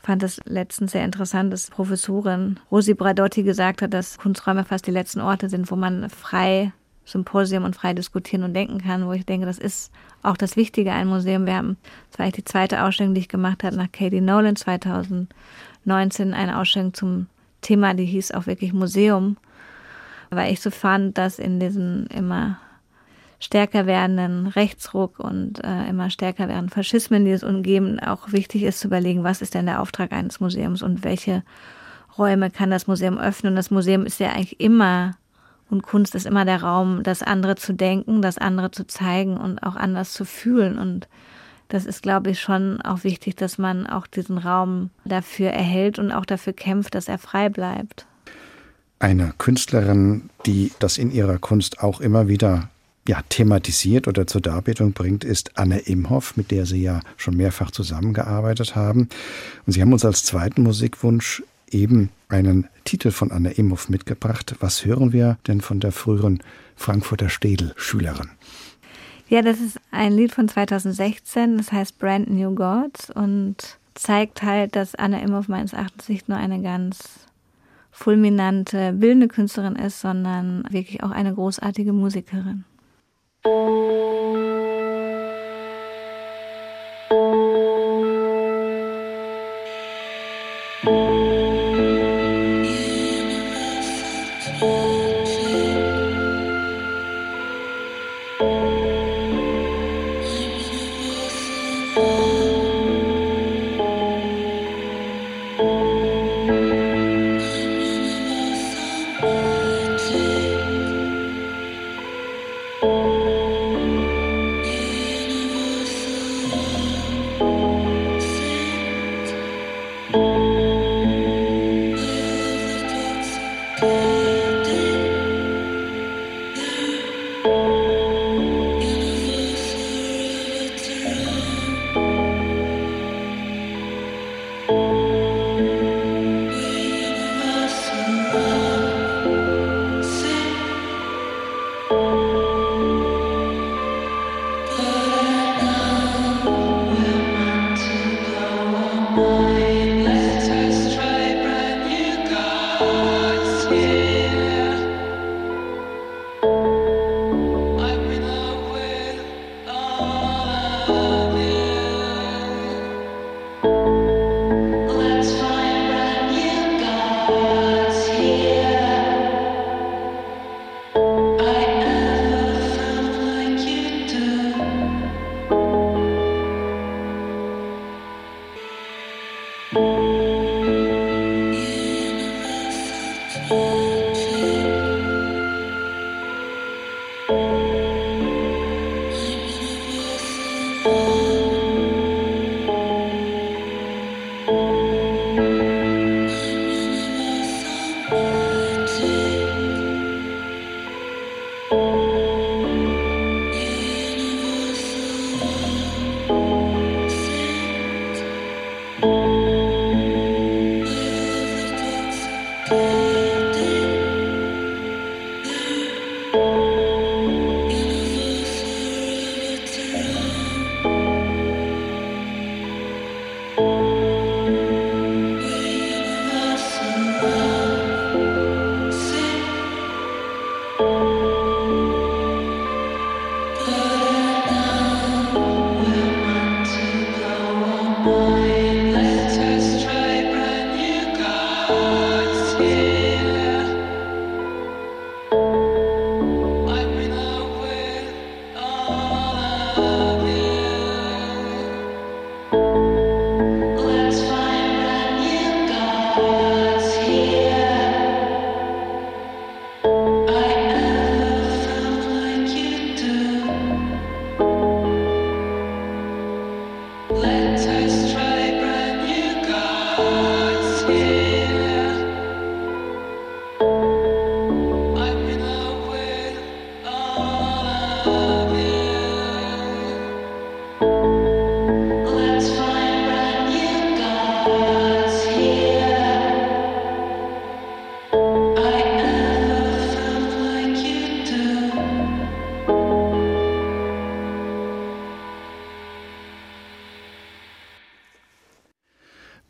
fand es letztens sehr interessant, dass Professorin Rosi Bradotti gesagt hat, dass Kunsträume fast die letzten Orte sind, wo man frei Symposium und frei diskutieren und denken kann, wo ich denke, das ist auch das Wichtige ein Museum. Wir haben, das war eigentlich die zweite Ausstellung, die ich gemacht habe, nach Katie Nolan 2019, eine Ausstellung zum Thema, die hieß auch wirklich Museum, weil ich so fand, dass in diesen immer stärker werdenden Rechtsruck und äh, immer stärker werdenden Faschismen, die es umgeben, auch wichtig ist zu überlegen, was ist denn der Auftrag eines Museums und welche Räume kann das Museum öffnen. Und das Museum ist ja eigentlich immer und Kunst ist immer der Raum, das andere zu denken, das andere zu zeigen und auch anders zu fühlen. Und das ist, glaube ich, schon auch wichtig, dass man auch diesen Raum dafür erhält und auch dafür kämpft, dass er frei bleibt. Eine Künstlerin, die das in ihrer Kunst auch immer wieder ja, thematisiert oder zur Darbietung bringt, ist Anne Imhoff, mit der Sie ja schon mehrfach zusammengearbeitet haben. Und Sie haben uns als zweiten Musikwunsch eben einen Titel von Anna Imhoff mitgebracht. Was hören wir denn von der früheren Frankfurter Städel-Schülerin? Ja, das ist ein Lied von 2016, das heißt Brand New Gods und zeigt halt, dass Anna Imhoff meines Erachtens nicht nur eine ganz fulminante bildende Künstlerin ist, sondern wirklich auch eine großartige Musikerin.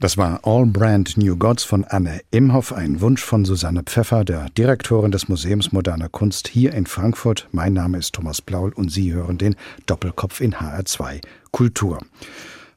Das war All Brand New Gods von Anne Imhoff, ein Wunsch von Susanne Pfeffer, der Direktorin des Museums Moderner Kunst hier in Frankfurt. Mein Name ist Thomas Blaul und Sie hören den Doppelkopf in HR2 Kultur.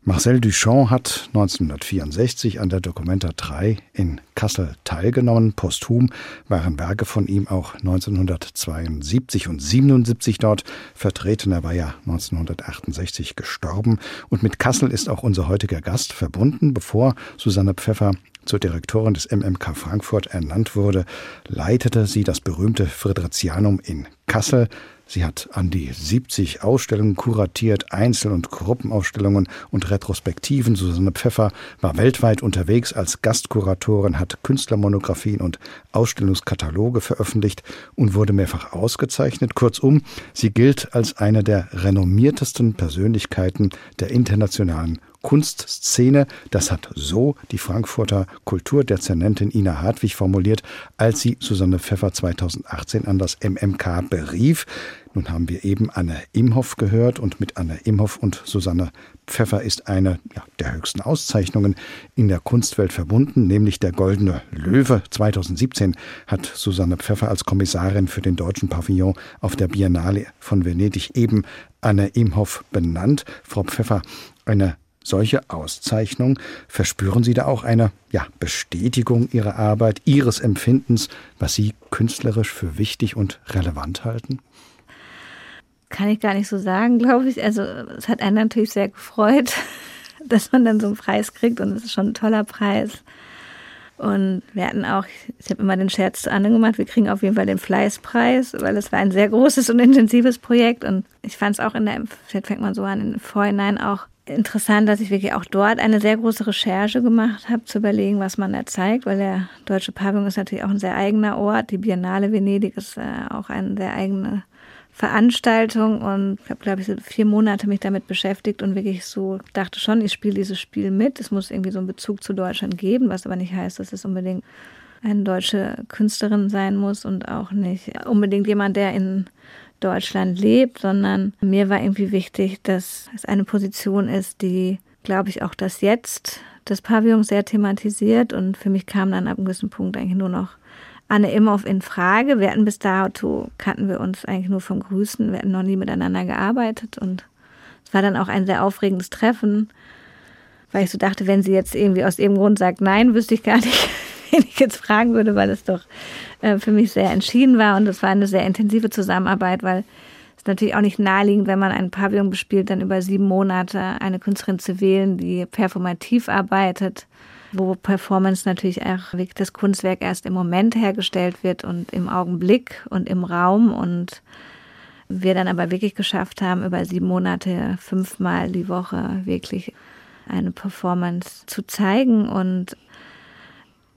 Marcel Duchamp hat 1964 an der Documenta 3 in Kassel teilgenommen. Posthum waren Werke von ihm auch 1972 und 77 dort vertreten. Er war ja 1968 gestorben. Und mit Kassel ist auch unser heutiger Gast verbunden. Bevor Susanne Pfeffer zur Direktorin des MMK Frankfurt ernannt wurde, leitete sie das berühmte Fridericianum in Kassel. Sie hat an die 70 Ausstellungen kuratiert, Einzel- und Gruppenausstellungen und Retrospektiven. Susanne Pfeffer war weltweit unterwegs als Gastkuratorin, hat Künstlermonographien und Ausstellungskataloge veröffentlicht und wurde mehrfach ausgezeichnet. Kurzum, sie gilt als eine der renommiertesten Persönlichkeiten der internationalen Kunstszene. Das hat so die Frankfurter Kulturdezernentin Ina Hartwig formuliert, als sie Susanne Pfeffer 2018 an das MMK berief. Nun haben wir eben Anne Imhoff gehört und mit Anne Imhoff und Susanne Pfeffer ist eine ja, der höchsten Auszeichnungen in der Kunstwelt verbunden, nämlich der Goldene Löwe. 2017 hat Susanne Pfeffer als Kommissarin für den deutschen Pavillon auf der Biennale von Venedig eben Anne Imhoff benannt. Frau Pfeffer, eine solche Auszeichnung, verspüren Sie da auch eine ja, Bestätigung Ihrer Arbeit, Ihres Empfindens, was Sie künstlerisch für wichtig und relevant halten? Kann ich gar nicht so sagen, glaube ich. Also es hat einen natürlich sehr gefreut, dass man dann so einen Preis kriegt und es ist schon ein toller Preis. Und wir hatten auch, ich habe immer den Scherz zu Anne gemacht, wir kriegen auf jeden Fall den Fleißpreis, weil es war ein sehr großes und intensives Projekt. Und ich fand es auch in der, vielleicht fängt man so an, im Vorhinein auch interessant, dass ich wirklich auch dort eine sehr große Recherche gemacht habe, zu überlegen, was man da zeigt, weil der Deutsche Pavillon ist natürlich auch ein sehr eigener Ort. Die Biennale Venedig ist äh, auch eine sehr eigene Veranstaltung und ich habe, glaube ich, so vier Monate mich damit beschäftigt und wirklich so dachte schon, ich spiele dieses Spiel mit. Es muss irgendwie so einen Bezug zu Deutschland geben, was aber nicht heißt, dass es unbedingt eine deutsche Künstlerin sein muss und auch nicht unbedingt jemand, der in Deutschland lebt, sondern mir war irgendwie wichtig, dass es eine Position ist, die, glaube ich, auch das Jetzt des Pavillons sehr thematisiert. Und für mich kam dann ab einem gewissen Punkt eigentlich nur noch Anne Imhoff in Frage. Wir hatten bis dato, kannten wir uns eigentlich nur vom Grüßen, wir hatten noch nie miteinander gearbeitet. Und es war dann auch ein sehr aufregendes Treffen, weil ich so dachte, wenn sie jetzt irgendwie aus dem Grund sagt nein, wüsste ich gar nicht, wen ich jetzt fragen würde, weil es doch äh, für mich sehr entschieden war und es war eine sehr intensive Zusammenarbeit, weil es natürlich auch nicht naheliegend, wenn man einen Pavillon bespielt, dann über sieben Monate eine Künstlerin zu wählen, die performativ arbeitet wo Performance natürlich auch wirklich das Kunstwerk erst im Moment hergestellt wird und im Augenblick und im Raum und wir dann aber wirklich geschafft haben, über sieben Monate fünfmal die Woche wirklich eine Performance zu zeigen und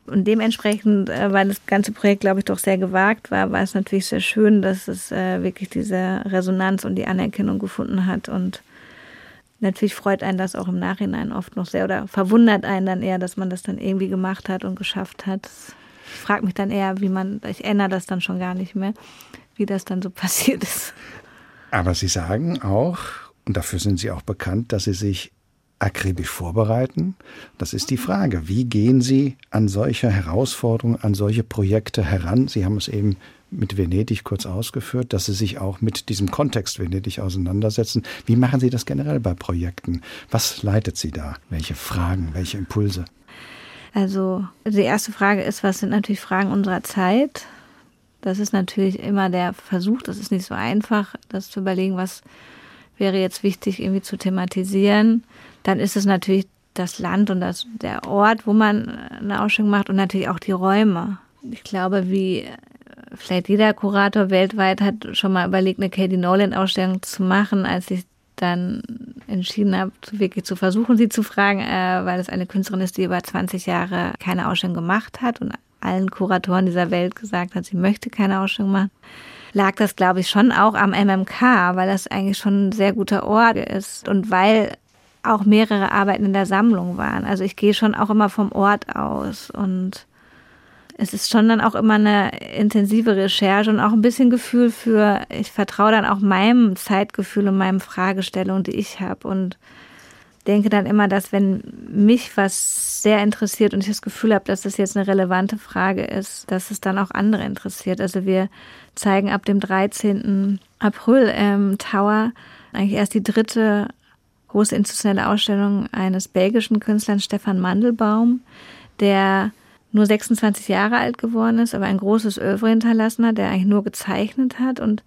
und dementsprechend, äh, weil das ganze Projekt, glaube ich, doch sehr gewagt war, war es natürlich sehr schön, dass es äh, wirklich diese Resonanz und die Anerkennung gefunden hat und Natürlich freut einen das auch im Nachhinein oft noch sehr oder verwundert einen dann eher, dass man das dann irgendwie gemacht hat und geschafft hat. Ich frage mich dann eher, wie man, ich ändere das dann schon gar nicht mehr, wie das dann so passiert ist. Aber Sie sagen auch, und dafür sind Sie auch bekannt, dass Sie sich akribisch vorbereiten? Das ist die Frage. Wie gehen Sie an solche Herausforderungen, an solche Projekte heran? Sie haben es eben mit Venedig kurz ausgeführt, dass Sie sich auch mit diesem Kontext Venedig auseinandersetzen. Wie machen Sie das generell bei Projekten? Was leitet Sie da? Welche Fragen, welche Impulse? Also die erste Frage ist, was sind natürlich Fragen unserer Zeit? Das ist natürlich immer der Versuch, das ist nicht so einfach, das zu überlegen, was wäre jetzt wichtig irgendwie zu thematisieren. Dann ist es natürlich das Land und das, der Ort, wo man eine Ausstellung macht und natürlich auch die Räume. Ich glaube, wie vielleicht jeder Kurator weltweit hat schon mal überlegt, eine Katie Nolan-Ausstellung zu machen, als ich dann entschieden habe, wirklich zu versuchen, sie zu fragen, äh, weil es eine Künstlerin ist, die über 20 Jahre keine Ausstellung gemacht hat und allen Kuratoren dieser Welt gesagt hat, sie möchte keine Ausstellung machen, lag das, glaube ich, schon auch am MMK, weil das eigentlich schon ein sehr guter Ort ist und weil auch mehrere Arbeiten in der Sammlung waren. Also ich gehe schon auch immer vom Ort aus und es ist schon dann auch immer eine intensive Recherche und auch ein bisschen Gefühl für, ich vertraue dann auch meinem Zeitgefühl und meinen Fragestellungen, die ich habe und denke dann immer, dass wenn mich was sehr interessiert und ich das Gefühl habe, dass das jetzt eine relevante Frage ist, dass es dann auch andere interessiert. Also wir zeigen ab dem 13. April im Tower eigentlich erst die dritte große institutionelle Ausstellung eines belgischen Künstlers, Stefan Mandelbaum, der nur 26 Jahre alt geworden ist, aber ein großes Övre hinterlassen hat, der eigentlich nur gezeichnet hat und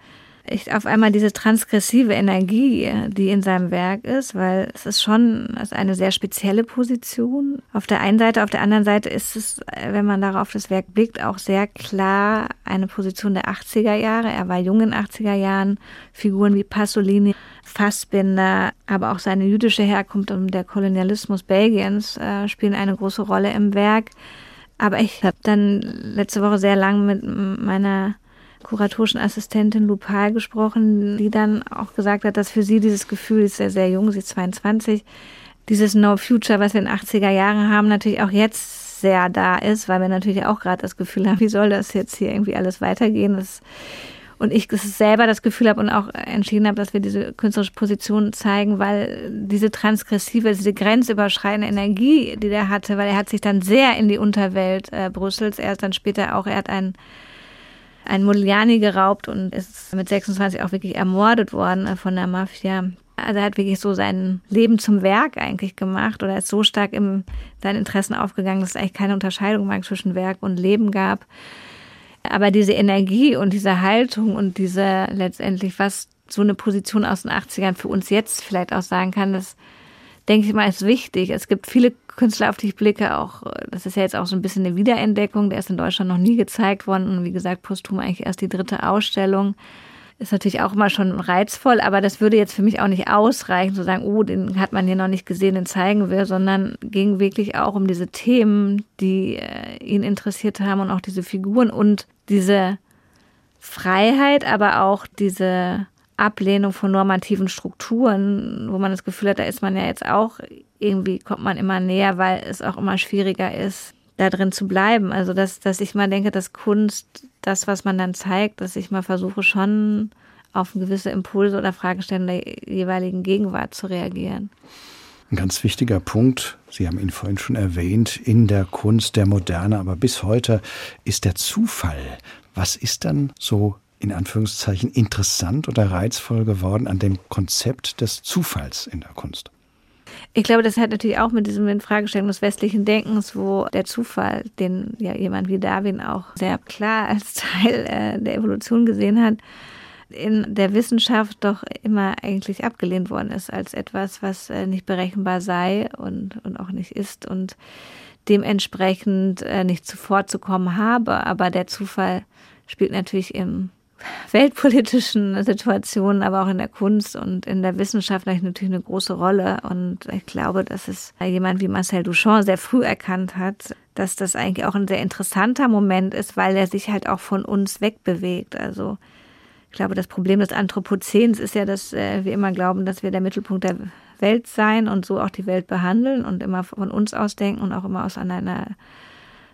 ich auf einmal diese transgressive Energie, die in seinem Werk ist, weil es ist schon ist eine sehr spezielle Position. Auf der einen Seite, auf der anderen Seite ist es, wenn man darauf das Werk blickt, auch sehr klar eine Position der 80er Jahre. Er war jung in den 80er Jahren. Figuren wie Pasolini, Fassbinder, aber auch seine jüdische Herkunft und der Kolonialismus Belgiens äh, spielen eine große Rolle im Werk. Aber ich habe dann letzte Woche sehr lang mit meiner kuratorischen Assistentin Lupal gesprochen, die dann auch gesagt hat, dass für sie dieses Gefühl, ist sehr, sehr jung, sie ist 22, dieses No Future, was wir in den 80er Jahren haben, natürlich auch jetzt sehr da ist, weil wir natürlich auch gerade das Gefühl haben, wie soll das jetzt hier irgendwie alles weitergehen? Das, und ich selber das Gefühl habe und auch entschieden habe, dass wir diese künstlerische Position zeigen, weil diese transgressive, diese grenzüberschreitende Energie, die der hatte, weil er hat sich dann sehr in die Unterwelt äh, Brüssels, er ist dann später auch, er hat einen ein Modigliani geraubt und ist mit 26 auch wirklich ermordet worden äh, von der Mafia. Also er hat wirklich so sein Leben zum Werk eigentlich gemacht oder ist so stark in seinen Interessen aufgegangen, dass es eigentlich keine Unterscheidung mehr zwischen Werk und Leben gab. Aber diese Energie und diese Haltung und diese letztendlich, was so eine Position aus den 80ern für uns jetzt vielleicht auch sagen kann, das denke ich mal, ist wichtig. Es gibt viele Künstler, auf die ich blicke, auch, das ist ja jetzt auch so ein bisschen eine Wiederentdeckung, der ist in Deutschland noch nie gezeigt worden und wie gesagt, posthum eigentlich erst die dritte Ausstellung. Ist natürlich auch immer schon reizvoll, aber das würde jetzt für mich auch nicht ausreichen, zu sagen, oh, den hat man hier noch nicht gesehen, den zeigen wir, sondern ging wirklich auch um diese Themen, die äh, ihn interessiert haben und auch diese Figuren und diese Freiheit, aber auch diese Ablehnung von normativen Strukturen, wo man das Gefühl hat, da ist man ja jetzt auch irgendwie kommt man immer näher, weil es auch immer schwieriger ist, da drin zu bleiben. Also dass, dass ich mal denke, dass Kunst, das, was man dann zeigt, dass ich mal versuche, schon auf gewisse Impulse oder Fragestellungen der jeweiligen Gegenwart zu reagieren. Ein ganz wichtiger Punkt, Sie haben ihn vorhin schon erwähnt, in der Kunst der Moderne, aber bis heute ist der Zufall. Was ist dann so in Anführungszeichen interessant oder reizvoll geworden an dem Konzept des Zufalls in der Kunst? Ich glaube, das hat natürlich auch mit diesem Infragestellung des westlichen Denkens, wo der Zufall, den ja jemand wie Darwin auch sehr klar als Teil äh, der Evolution gesehen hat, in der Wissenschaft doch immer eigentlich abgelehnt worden ist als etwas, was äh, nicht berechenbar sei und, und auch nicht ist und dementsprechend äh, nicht zuvorzukommen habe. Aber der Zufall spielt natürlich im weltpolitischen Situationen, aber auch in der Kunst und in der Wissenschaft natürlich eine große Rolle. Und ich glaube, dass es jemand wie Marcel Duchamp sehr früh erkannt hat, dass das eigentlich auch ein sehr interessanter Moment ist, weil er sich halt auch von uns wegbewegt. Also ich glaube, das Problem des Anthropozäns ist ja, dass äh, wir immer glauben, dass wir der Mittelpunkt der Welt sein und so auch die Welt behandeln und immer von uns ausdenken und auch immer aus einer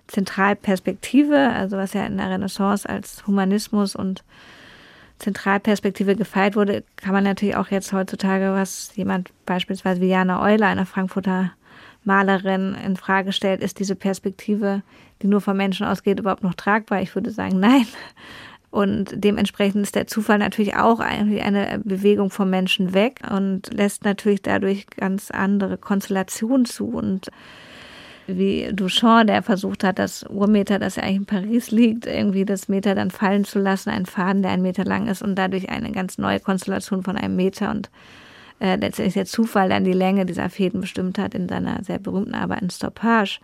Zentralperspektive, also was ja in der Renaissance als Humanismus und Zentralperspektive gefeiert wurde, kann man natürlich auch jetzt heutzutage, was jemand beispielsweise wie Jana Euler, eine Frankfurter Malerin, in Frage stellt, ist diese Perspektive, die nur von Menschen ausgeht, überhaupt noch tragbar? Ich würde sagen, nein. Und dementsprechend ist der Zufall natürlich auch eine Bewegung vom Menschen weg und lässt natürlich dadurch ganz andere Konstellationen zu und wie Duchamp, der versucht hat, das Urmeter, das ja eigentlich in Paris liegt, irgendwie das Meter dann fallen zu lassen, einen Faden, der einen Meter lang ist und dadurch eine ganz neue Konstellation von einem Meter und äh, letztendlich der Zufall dann die Länge dieser Fäden bestimmt hat in seiner sehr berühmten Arbeit in Stoppage,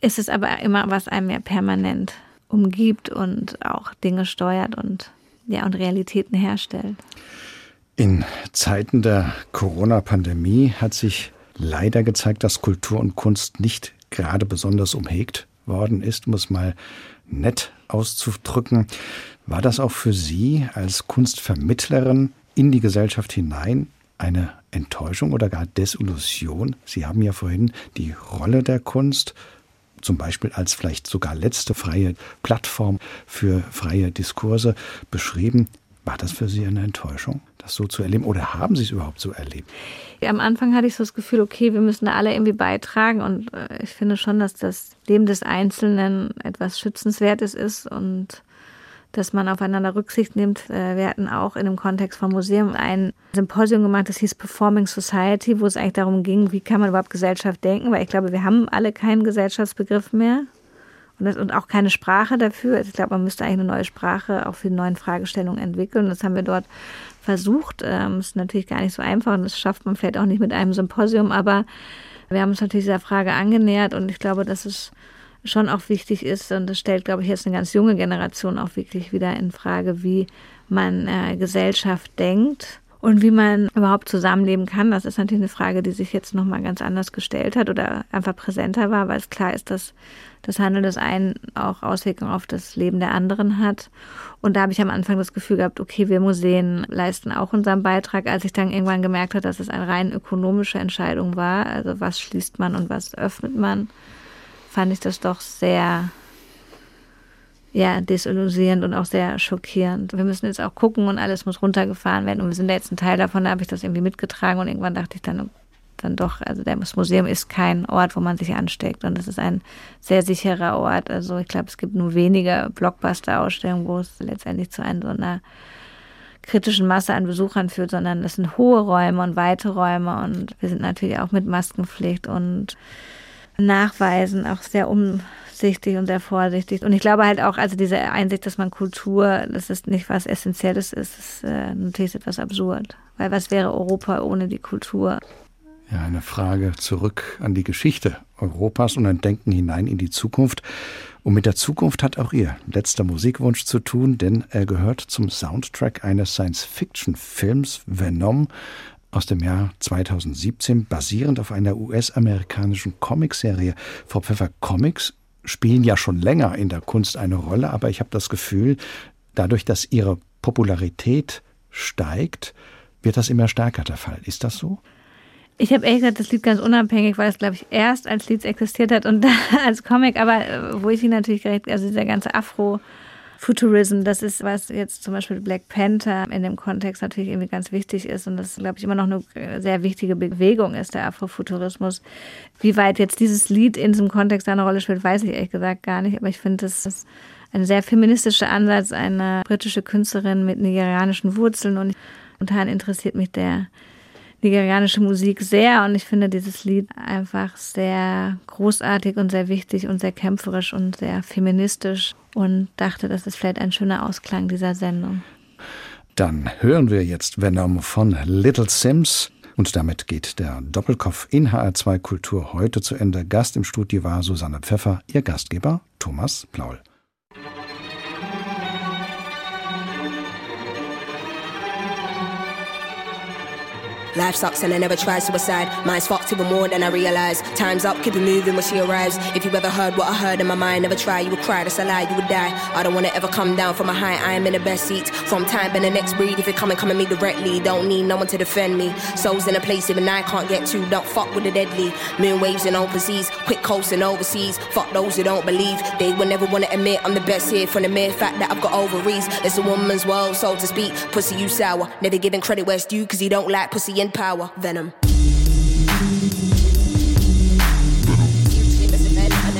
ist es aber immer, was einem ja permanent umgibt und auch Dinge steuert und ja und Realitäten herstellt. In Zeiten der Corona-Pandemie hat sich leider gezeigt, dass Kultur und Kunst nicht gerade besonders umhegt worden ist, um es mal nett auszudrücken. War das auch für Sie als Kunstvermittlerin in die Gesellschaft hinein eine Enttäuschung oder gar Desillusion? Sie haben ja vorhin die Rolle der Kunst zum Beispiel als vielleicht sogar letzte freie Plattform für freie Diskurse beschrieben. War das für Sie eine Enttäuschung, das so zu erleben? Oder haben Sie es überhaupt so erlebt? Am Anfang hatte ich so das Gefühl, okay, wir müssen da alle irgendwie beitragen. Und äh, ich finde schon, dass das Leben des Einzelnen etwas Schützenswertes ist und dass man aufeinander Rücksicht nimmt. Äh, wir hatten auch in dem Kontext vom Museum ein Symposium gemacht, das hieß Performing Society, wo es eigentlich darum ging, wie kann man überhaupt Gesellschaft denken, weil ich glaube, wir haben alle keinen Gesellschaftsbegriff mehr und, und auch keine Sprache dafür. Also ich glaube, man müsste eigentlich eine neue Sprache auch für die neuen Fragestellungen entwickeln. Das haben wir dort versucht. Ähm, ist natürlich gar nicht so einfach und das schafft man vielleicht auch nicht mit einem Symposium, aber wir haben uns natürlich dieser Frage angenähert und ich glaube, dass es schon auch wichtig ist und das stellt, glaube ich, jetzt eine ganz junge Generation auch wirklich wieder in Frage, wie man äh, Gesellschaft denkt Und wie man überhaupt zusammenleben kann, das ist natürlich eine Frage, die sich jetzt nochmal ganz anders gestellt hat oder einfach präsenter war, weil es klar ist, dass das Handeln des einen auch Auswirkungen auf das Leben der anderen hat. Und da habe ich am Anfang das Gefühl gehabt, okay, wir Museen leisten auch unseren Beitrag. Als ich dann irgendwann gemerkt habe, dass es eine rein ökonomische Entscheidung war, also was schließt man und was öffnet man, fand ich das doch sehr ja, desillusierend und auch sehr schockierend. Wir müssen jetzt auch gucken und alles muss runtergefahren werden. Und wir sind ja jetzt ein Teil davon, da habe ich das irgendwie mitgetragen und irgendwann dachte ich dann, dann doch, also das Museum ist kein Ort, wo man sich ansteckt und es ist ein sehr sicherer Ort. Also ich glaube, es gibt nur wenige Blockbuster-Ausstellungen, wo es letztendlich zu einer so einer kritischen Masse an Besuchern führt, sondern das sind hohe Räume und weite Räume und wir sind natürlich auch mit Maskenpflicht und Nachweisen auch sehr um nachsichtig und sehr vorsichtig. Und ich glaube halt auch, also diese Einsicht, dass man Kultur, das ist nicht was Essentielles ist, ist äh, natürlich etwas absurd. Weil was wäre Europa ohne die Kultur? Ja, eine Frage zurück an die Geschichte Europas und ein Denken hinein in die Zukunft. Und mit der Zukunft hat auch Ihr letzter Musikwunsch zu tun, denn er gehört zum Soundtrack eines Science-Fiction-Films Venom aus dem Jahr 2017, basierend auf einer US-amerikanischen Comicserie. Frau Pfeffer, Comics spielen ja schon länger in der Kunst eine Rolle, aber ich habe das Gefühl, dadurch, dass ihre Popularität steigt, wird das immer stärker der Fall. Ist das so? Ich habe ehrlich gesagt das Lied ganz unabhängig, weil es, glaube ich, erst als Lied existiert hat und als Comic, aber äh, wo ich ihn natürlich direkt, also dieser ganze Afro- Futurism, das ist, was jetzt zum Beispiel Black Panther in dem Kontext natürlich irgendwie ganz wichtig ist und das, glaube ich, immer noch eine sehr wichtige Bewegung ist, der Afrofuturismus. Wie weit jetzt dieses Lied in diesem Kontext eine Rolle spielt, weiß ich ehrlich gesagt gar nicht, aber ich finde, das ist ein sehr feministischer Ansatz, eine britische Künstlerin mit nigerianischen Wurzeln und momentan interessiert mich der nigerianische Musik sehr und ich finde dieses Lied einfach sehr großartig und sehr wichtig und sehr kämpferisch und sehr feministisch und dachte, das ist vielleicht ein schöner Ausklang dieser Sendung. Dann hören wir jetzt Venom von Little Sims. Und damit geht der Doppelkopf in HR2 Kultur heute zu Ende. Gast im Studio war Susanne Pfeffer, ihr Gastgeber Thomas Plaul. Life sucks and I never try suicide. Mine's fucked even more than I realize. Time's up, keep it moving when she arrives. If you ever heard what I heard in my mind, never try, you would cry, that's a lie, you would die. I don't wanna ever come down from a high, I am in the best seat. From time and the next breed, if you're coming, come at me directly, don't need no one to defend me. Souls in a place even I can't get to, don't fuck with the deadly. Moon waves in open seas, quick coasting overseas. Fuck those who don't believe, they will never wanna admit I'm the best here from the mere fact that I've got ovaries. It's a woman's world, so to speak. Pussy, you sour. Never giving credit where it's due, cause you don't like pussy in power. Venom.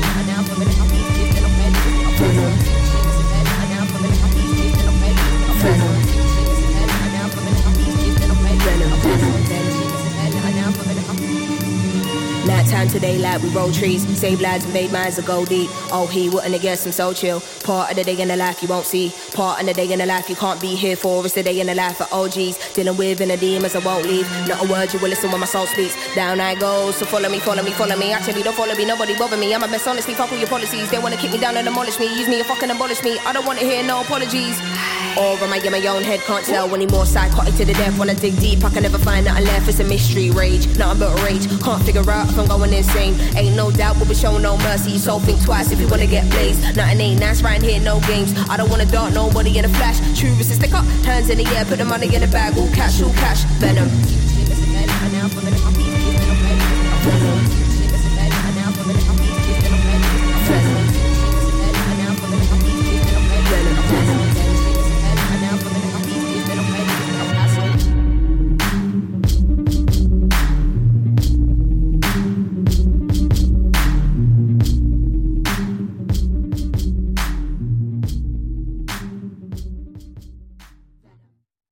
da da to daylight, we roll trees, save lives, invade minds that go deep. Oh, he wouldn't have guessed I'm so chill. Part of the day in the life you won't see. Part of the day in the life you can't be here for. It's the day in the life of OGs. Dealing with inner demons, I won't leave. Not a word you will listen when my soul speaks. Down I go, so follow me, follow me, follow me. Actually, don't follow me, nobody bother me. I'm a mess, honestly, fuck all your policies. They wanna kick me down and demolish me. Use me and fucking abolish me. I don't wanna hear no apologies. Or am I in my own head? Can't tell anymore. Psychotic to the death. Wanna dig deep, I can never find nothing left. It's a mystery, rage. Nothing but rage. Can't figure out if I'm going Ain't no doubt, we'll be showing no mercy. So think twice if you wanna get blazed. Nothing ain't nice right here, no games. I don't wanna dart nobody in a flash. True is a stick up, hands in the air, put the money in the bag. All cash, all cash, venom.